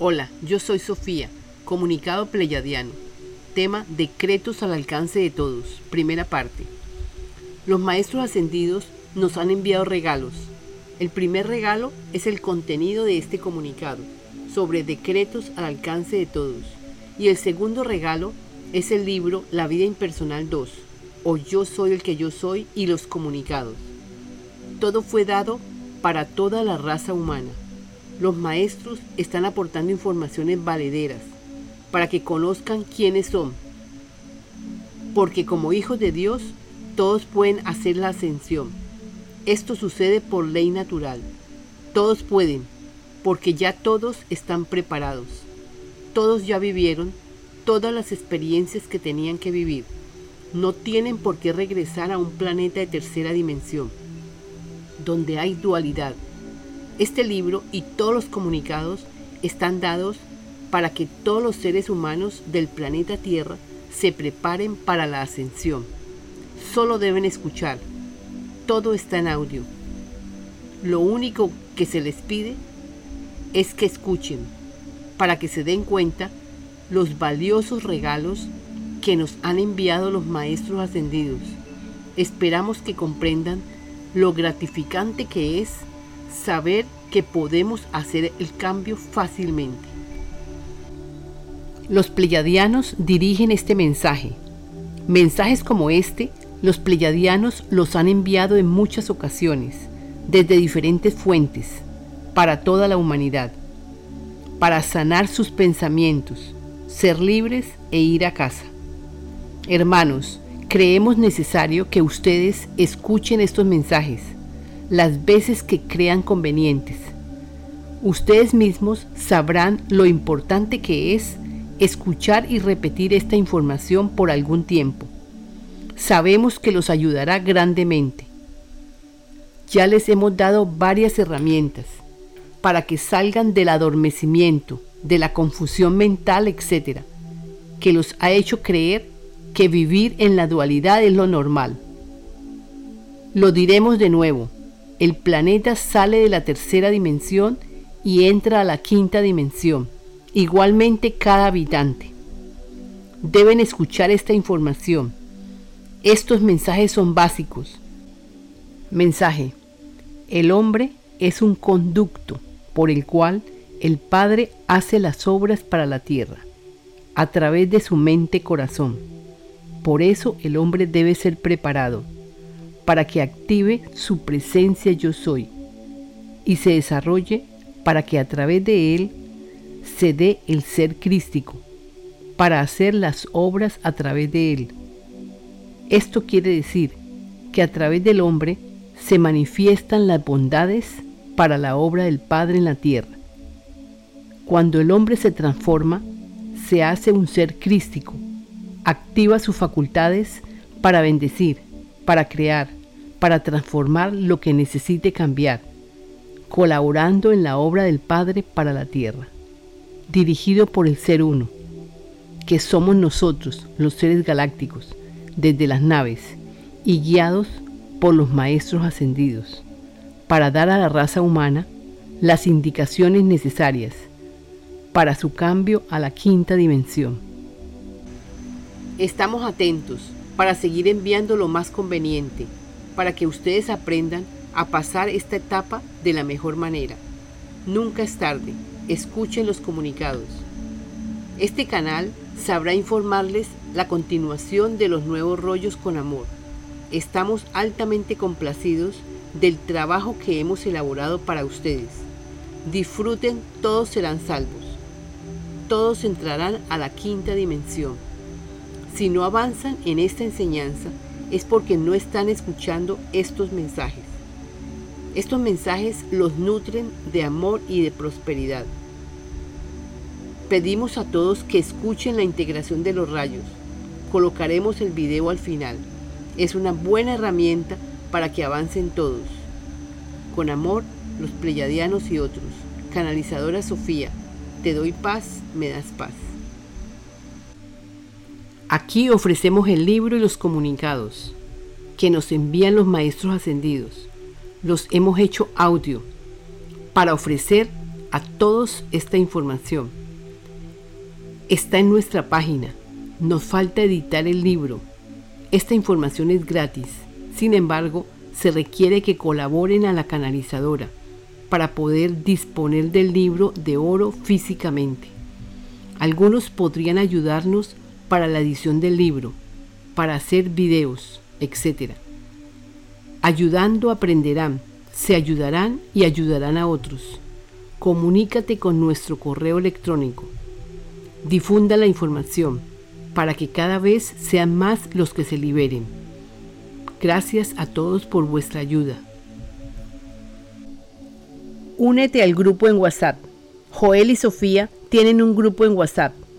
Hola, yo soy Sofía, comunicado pleyadiano. Tema Decretos al alcance de todos. Primera parte. Los maestros ascendidos nos han enviado regalos. El primer regalo es el contenido de este comunicado sobre decretos al alcance de todos. Y el segundo regalo es el libro La vida impersonal 2, o Yo soy el que yo soy y los comunicados. Todo fue dado para toda la raza humana los maestros están aportando informaciones valederas para que conozcan quiénes son. Porque como hijos de Dios, todos pueden hacer la ascensión. Esto sucede por ley natural. Todos pueden, porque ya todos están preparados. Todos ya vivieron todas las experiencias que tenían que vivir. No tienen por qué regresar a un planeta de tercera dimensión, donde hay dualidad este libro y todos los comunicados están dados para que todos los seres humanos del planeta Tierra se preparen para la ascensión. Solo deben escuchar. Todo está en audio. Lo único que se les pide es que escuchen para que se den cuenta los valiosos regalos que nos han enviado los maestros ascendidos. Esperamos que comprendan lo gratificante que es saber que podemos hacer el cambio fácilmente. Los pleyadianos dirigen este mensaje. Mensajes como este, los pleyadianos los han enviado en muchas ocasiones, desde diferentes fuentes, para toda la humanidad, para sanar sus pensamientos, ser libres e ir a casa. Hermanos, creemos necesario que ustedes escuchen estos mensajes las veces que crean convenientes. Ustedes mismos sabrán lo importante que es escuchar y repetir esta información por algún tiempo. Sabemos que los ayudará grandemente. Ya les hemos dado varias herramientas para que salgan del adormecimiento, de la confusión mental, etc., que los ha hecho creer que vivir en la dualidad es lo normal. Lo diremos de nuevo el planeta sale de la tercera dimensión y entra a la quinta dimensión, igualmente cada habitante. Deben escuchar esta información. Estos mensajes son básicos. Mensaje. El hombre es un conducto por el cual el Padre hace las obras para la tierra, a través de su mente-corazón. Por eso el hombre debe ser preparado para que active su presencia yo soy y se desarrolle para que a través de él se dé el ser crístico, para hacer las obras a través de él. Esto quiere decir que a través del hombre se manifiestan las bondades para la obra del Padre en la tierra. Cuando el hombre se transforma, se hace un ser crístico, activa sus facultades para bendecir, para crear, para transformar lo que necesite cambiar, colaborando en la obra del Padre para la tierra, dirigido por el Ser Uno, que somos nosotros, los seres galácticos, desde las naves, y guiados por los Maestros Ascendidos, para dar a la raza humana las indicaciones necesarias para su cambio a la quinta dimensión. Estamos atentos para seguir enviando lo más conveniente para que ustedes aprendan a pasar esta etapa de la mejor manera. Nunca es tarde, escuchen los comunicados. Este canal sabrá informarles la continuación de los nuevos rollos con amor. Estamos altamente complacidos del trabajo que hemos elaborado para ustedes. Disfruten, todos serán salvos. Todos entrarán a la quinta dimensión. Si no avanzan en esta enseñanza, es porque no están escuchando estos mensajes. Estos mensajes los nutren de amor y de prosperidad. Pedimos a todos que escuchen la integración de los rayos. Colocaremos el video al final. Es una buena herramienta para que avancen todos. Con amor, los pleyadianos y otros. Canalizadora Sofía, te doy paz, me das paz. Aquí ofrecemos el libro y los comunicados que nos envían los maestros ascendidos. Los hemos hecho audio para ofrecer a todos esta información. Está en nuestra página. Nos falta editar el libro. Esta información es gratis. Sin embargo, se requiere que colaboren a la canalizadora para poder disponer del libro de oro físicamente. Algunos podrían ayudarnos para la edición del libro, para hacer videos, etc. Ayudando aprenderán, se ayudarán y ayudarán a otros. Comunícate con nuestro correo electrónico. Difunda la información para que cada vez sean más los que se liberen. Gracias a todos por vuestra ayuda. Únete al grupo en WhatsApp. Joel y Sofía tienen un grupo en WhatsApp,